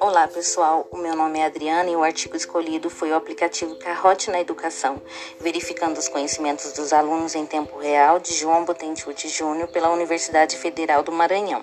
Olá pessoal, o meu nome é Adriana e o artigo escolhido foi o aplicativo Carrote na Educação, verificando os conhecimentos dos alunos em tempo real de João Botentucci Júnior pela Universidade Federal do Maranhão.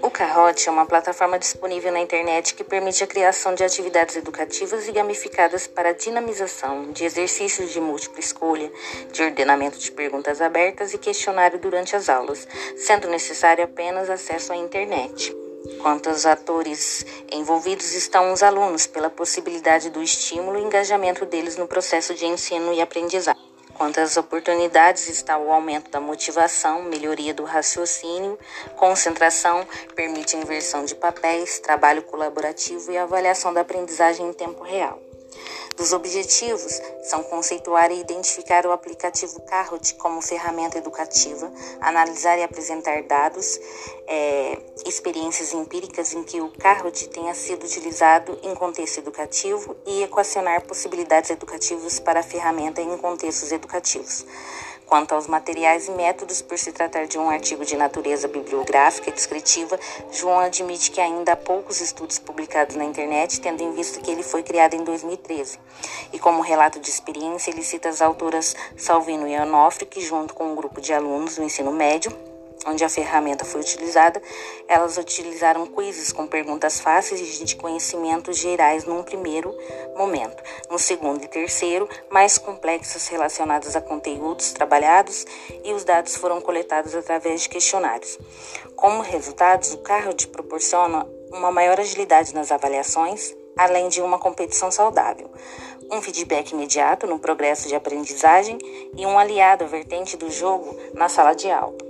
O Carrote é uma plataforma disponível na internet que permite a criação de atividades educativas e gamificadas para a dinamização de exercícios de múltipla escolha, de ordenamento de perguntas abertas e questionário durante as aulas, sendo necessário apenas acesso à internet. Quanto aos atores envolvidos estão os alunos, pela possibilidade do estímulo e engajamento deles no processo de ensino e aprendizagem. Quanto às oportunidades está o aumento da motivação, melhoria do raciocínio, concentração, permite inversão de papéis, trabalho colaborativo e avaliação da aprendizagem em tempo real dos objetivos são conceituar e identificar o aplicativo Kahoot como ferramenta educativa, analisar e apresentar dados, é, experiências empíricas em que o Kahoot tenha sido utilizado em contexto educativo e equacionar possibilidades educativas para a ferramenta em contextos educativos. Quanto aos materiais e métodos, por se tratar de um artigo de natureza bibliográfica e descritiva, João admite que ainda há poucos estudos publicados na internet, tendo em vista que ele foi criado em 2013. E como relato de experiência, ele cita as autoras Salvino e Onofre, que junto com um grupo de alunos do ensino médio, onde a ferramenta foi utilizada, elas utilizaram quizzes com perguntas fáceis de conhecimentos gerais num primeiro momento. No segundo e terceiro, mais complexas relacionadas a conteúdos trabalhados e os dados foram coletados através de questionários. Como resultados, o carro te proporciona uma maior agilidade nas avaliações, além de uma competição saudável, um feedback imediato no progresso de aprendizagem e um aliado à vertente do jogo na sala de aula.